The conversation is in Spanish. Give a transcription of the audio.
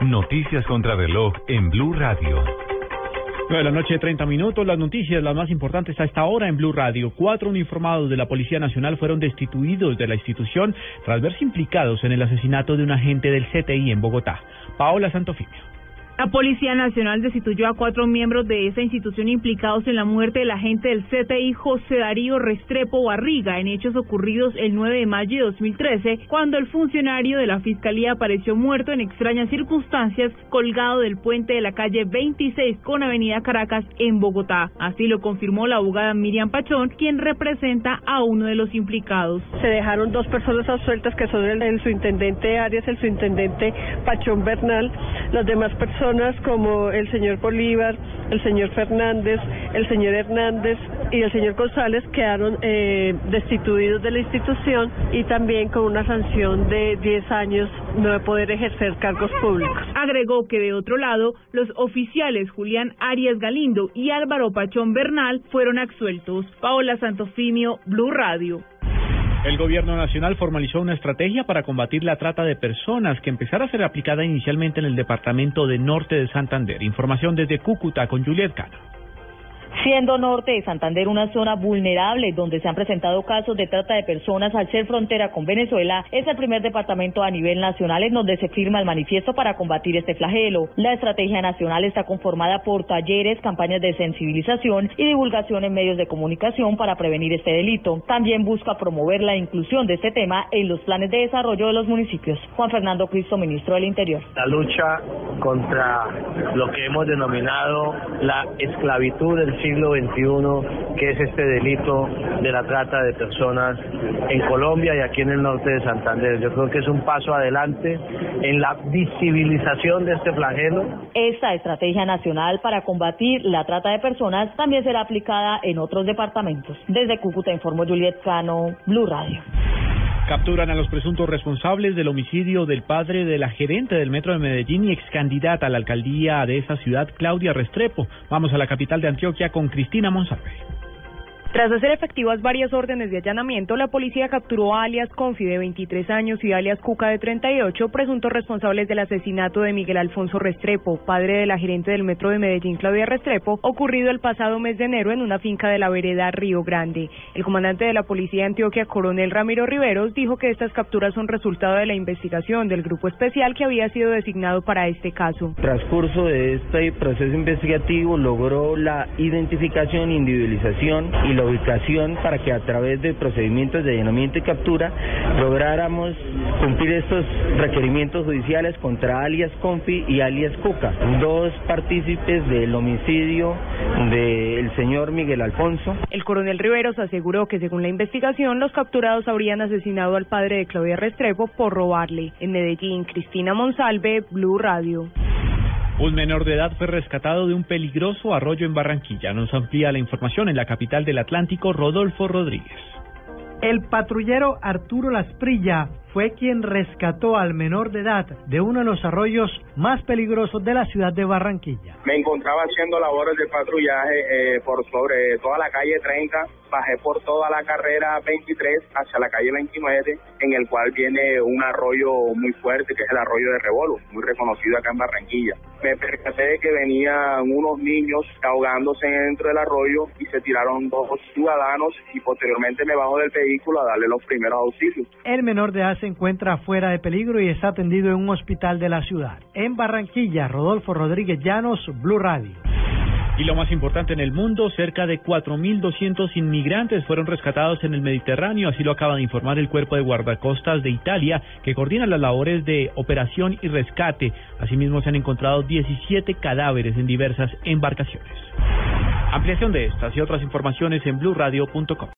Noticias contra reloj en Blue Radio. 9 de la noche, 30 minutos. Las noticias, las más importantes a esta hora en Blue Radio. Cuatro uniformados de la Policía Nacional fueron destituidos de la institución tras verse implicados en el asesinato de un agente del CTI en Bogotá. Paola Santofimio. La Policía Nacional destituyó a cuatro miembros de esa institución implicados en la muerte del agente del CTI José Darío Restrepo Barriga en hechos ocurridos el 9 de mayo de 2013, cuando el funcionario de la Fiscalía apareció muerto en extrañas circunstancias colgado del puente de la calle 26 con Avenida Caracas en Bogotá. Así lo confirmó la abogada Miriam Pachón, quien representa a uno de los implicados. Se dejaron dos personas absueltas que son el, el subintendente Arias, el subintendente Pachón Bernal, las demás personas como el señor Bolívar, el señor Fernández, el señor Hernández y el señor González quedaron eh, destituidos de la institución y también con una sanción de 10 años no de poder ejercer cargos públicos. Agregó que de otro lado, los oficiales Julián Arias Galindo y Álvaro Pachón Bernal fueron absueltos. Paola Santofimio, Blue Radio. El gobierno nacional formalizó una estrategia para combatir la trata de personas que empezará a ser aplicada inicialmente en el departamento de Norte de Santander. Información desde Cúcuta con Juliet Cano. Siendo norte de Santander una zona vulnerable donde se han presentado casos de trata de personas al ser frontera con Venezuela, es el primer departamento a nivel nacional en donde se firma el manifiesto para combatir este flagelo. La estrategia nacional está conformada por talleres, campañas de sensibilización y divulgación en medios de comunicación para prevenir este delito. También busca promover la inclusión de este tema en los planes de desarrollo de los municipios. Juan Fernando Cristo, ministro del Interior. La lucha contra lo que hemos denominado la esclavitud del siglo XXI, que es este delito de la trata de personas en Colombia y aquí en el norte de Santander. Yo creo que es un paso adelante en la visibilización de este flagelo. Esta estrategia nacional para combatir la trata de personas también será aplicada en otros departamentos. Desde Cúcuta informó Juliet Cano, Blue Radio. Capturan a los presuntos responsables del homicidio del padre de la gerente del Metro de Medellín y ex candidata a la alcaldía de esa ciudad, Claudia Restrepo. Vamos a la capital de Antioquia con Cristina Monsalve. Tras hacer efectivas varias órdenes de allanamiento, la policía capturó a alias Confi de 23 años y alias Cuca de 38, presuntos responsables del asesinato de Miguel Alfonso Restrepo, padre de la gerente del metro de Medellín, Claudia Restrepo, ocurrido el pasado mes de enero en una finca de la vereda Río Grande. El comandante de la policía de Antioquia, coronel Ramiro Riveros, dijo que estas capturas son resultado de la investigación del grupo especial que había sido designado para este caso. Transcurso de este proceso investigativo logró la identificación, individualización y la ubicación para que a través de procedimientos de allanamiento y captura lográramos cumplir estos requerimientos judiciales contra alias Confi y alias Cuca, dos partícipes del homicidio del señor Miguel Alfonso. El coronel Riveros aseguró que según la investigación los capturados habrían asesinado al padre de Claudia Restrepo por robarle. En Medellín, Cristina Monsalve, Blue Radio. Un menor de edad fue rescatado de un peligroso arroyo en Barranquilla. Nos amplía la información en la capital del Atlántico, Rodolfo Rodríguez. El patrullero Arturo Lasprilla fue quien rescató al menor de edad de uno de los arroyos más peligrosos de la ciudad de Barranquilla. Me encontraba haciendo labores de patrullaje eh, por sobre toda la calle 30, bajé por toda la carrera 23 hacia la calle 29, en el cual viene un arroyo muy fuerte que es el arroyo de Rebolo, muy reconocido acá en Barranquilla. Me percaté de que venían unos niños ahogándose dentro del arroyo y se tiraron dos ciudadanos y posteriormente me bajo del vehículo a darle los primeros auxilios. El menor de edad se encuentra fuera de peligro y está atendido en un hospital de la ciudad. En Barranquilla, Rodolfo Rodríguez Llanos, Blue Radio. Y lo más importante en el mundo, cerca de 4.200 inmigrantes fueron rescatados en el Mediterráneo, así lo acaba de informar el Cuerpo de Guardacostas de Italia, que coordina las labores de operación y rescate. Asimismo, se han encontrado 17 cadáveres en diversas embarcaciones. Ampliación de estas y otras informaciones en blueradio.com.